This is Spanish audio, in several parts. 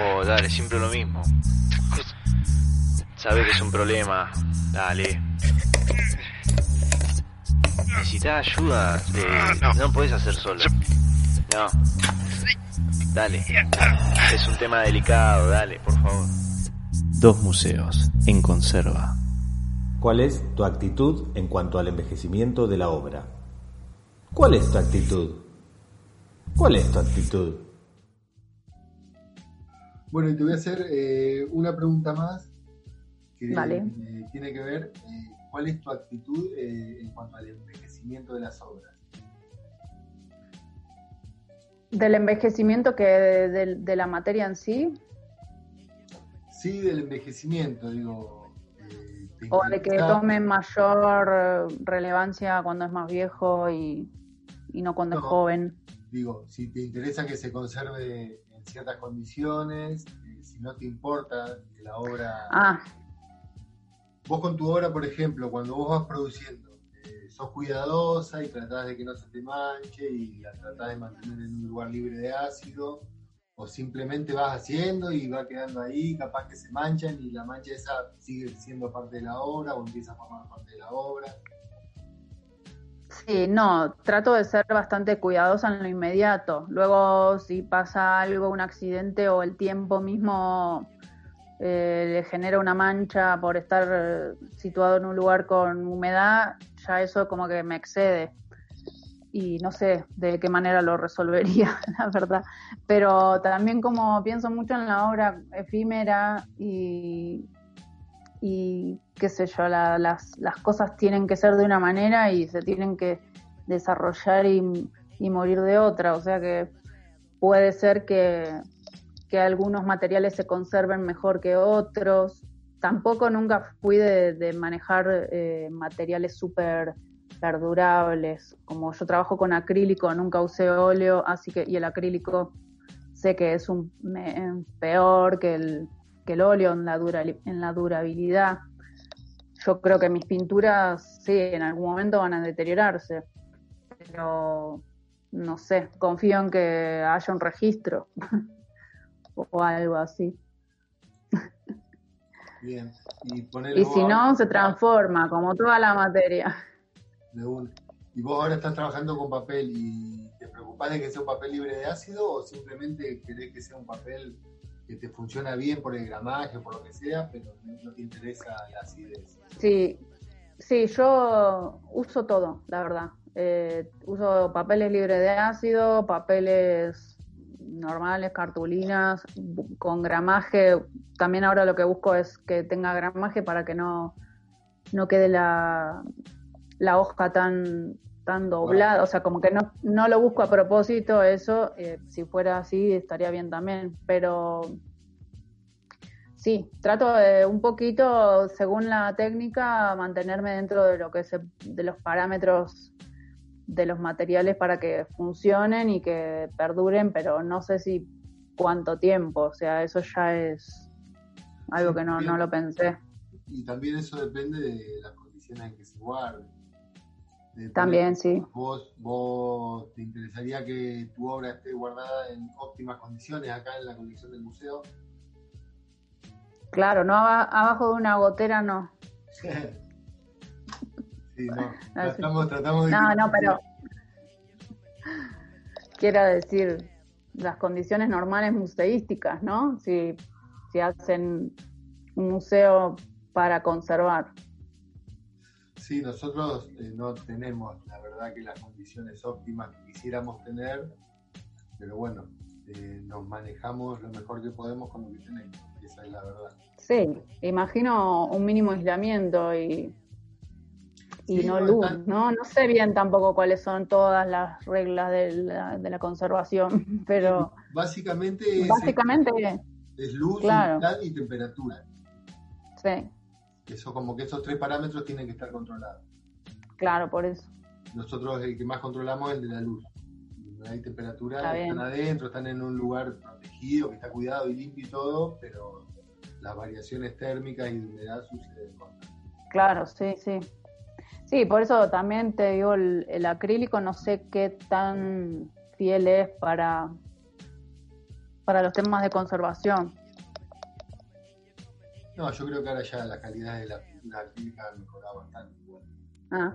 Oh, dale, siempre lo mismo. Sabes que es un problema. Dale. Necesitas ayuda. Eh, no puedes hacer solo. No. Dale. Es un tema delicado, dale, por favor. Dos museos en conserva. ¿Cuál es tu actitud en cuanto al envejecimiento de la obra? ¿Cuál es tu actitud? ¿Cuál es tu actitud? Bueno, y te voy a hacer eh, una pregunta más que Vale. eh, tiene que ver eh, cuál es tu actitud eh, en cuanto al envejecimiento de las obras. Del envejecimiento que de, de la materia en sí, Sí, del envejecimiento, digo. eh, ¿te o de que tome mayor relevancia cuando es más viejo y, y no cuando es joven. Digo, si te interesa que se conserve en ciertas condiciones, eh, si no te importa la obra... Ah, Vos con tu obra, por ejemplo, cuando vos vas produciendo, eh, sos cuidadosa y tratás de que no se te manche y la tratás de mantener en un lugar libre de ácido, o simplemente vas haciendo y va quedando ahí, capaz que se manchan y la mancha esa sigue siendo parte de la obra o empieza a formar parte de la obra. Sí, no, trato de ser bastante cuidadosa en lo inmediato. Luego, si pasa algo, un accidente o el tiempo mismo eh, le genera una mancha por estar situado en un lugar con humedad, ya eso como que me excede. Y no sé de qué manera lo resolvería, la verdad. Pero también como pienso mucho en la obra efímera y, y qué sé yo, la- las, las cosas tienen que ser de una manera y se tienen que desarrollar y, y morir de otra. O sea que puede ser que, que algunos materiales se conserven mejor que otros. Tampoco nunca fui de, de manejar eh, materiales súper perdurables. Como yo trabajo con acrílico, nunca usé óleo, así que, y el acrílico sé que es un peor que el, que el óleo en la, dura, en la durabilidad. Yo creo que mis pinturas, sí, en algún momento van a deteriorarse, pero no sé, confío en que haya un registro o algo así. Bien. Y, Y si no, se transforma, como toda la materia. de una. Y vos ahora estás trabajando con papel y te preocupás de que sea un papel libre de ácido o simplemente querés que sea un papel que te funciona bien por el gramaje, por lo que sea, pero no te interesa la acidez. Sí, sí, yo uso todo, la verdad. Eh, uso papeles libres de ácido, papeles normales, cartulinas, con gramaje. También ahora lo que busco es que tenga gramaje para que no, no quede la, la hoja tan, tan doblada. O sea, como que no, no lo busco a propósito eso. eh, si fuera así estaría bien también. Pero Sí, trato de un poquito, según la técnica, mantenerme dentro de lo que se, de los parámetros de los materiales para que funcionen y que perduren, pero no sé si cuánto tiempo, o sea, eso ya es algo Sí, que no, no lo pensé. Y también eso depende de las condiciones en que se guarde. De También, sí. Vos, vos te interesaría que tu obra esté guardada en óptimas condiciones acá en la colección del museo. Claro, no aba- abajo de una gotera no. Sí, no. Tratamos, tratamos de. No, no, pero quiero decir, las condiciones normales museísticas, ¿no? Si, si hacen un museo para conservar. Sí, nosotros eh, no tenemos, la verdad, que las condiciones óptimas que quisiéramos tener, pero bueno, eh, nos manejamos lo mejor que podemos con lo que tenemos. Esa es la verdad. Sí, imagino un mínimo aislamiento y, y Sí, no luz, ¿no? No sé bien tampoco cuáles son todas las reglas de la, de la conservación, pero Básicamente es, básicamente es luz, claro. humedad y temperatura. sí, Eso como que esos tres parámetros tienen que estar controlados. claro, por eso. Nosotros el que más controlamos es el de la luz. Humedad y temperatura Está están bien. adentro, están en un lugar protegido, que está cuidado y limpio y todo, pero las variaciones térmicas y de humedad suceden. con- Claro, sí, sí. Sí, por eso también te digo, el, el acrílico no sé qué tan fiel es para, para los temas de conservación. No, yo creo que ahora ya la calidad de la pintura acrílica ha mejorado bastante. igual. Ah,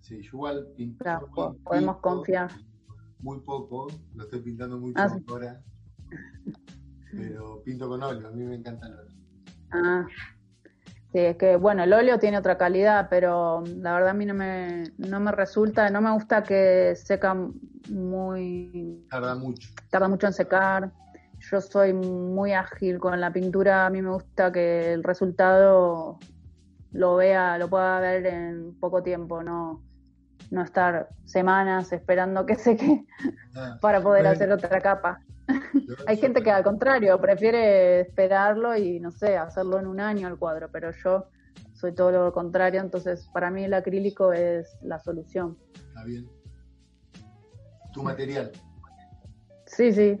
Sí, yo igual pinto. claro, podemos pinto confiar. Muy poco, lo estoy pintando mucho Ah, sí. ahora. Pero pinto con óleo, a mí me encanta el óleo. Ah, sí, es que, bueno, el óleo tiene otra calidad, pero la verdad a mí no me, no me resulta, no me gusta que seca muy, Tarda mucho. tarda mucho en secar. Yo soy muy ágil con la pintura, a mí me gusta que el resultado lo vea, lo pueda ver en poco tiempo, no, no estar semanas esperando que seque Ah, para poder Bueno. hacer otra capa. Hay gente que al contrario prefiere esperarlo y no sé, hacerlo en un año el cuadro, pero yo soy todo lo contrario, entonces para mí el acrílico es la solución. Está bien. Tu material. Sí, sí.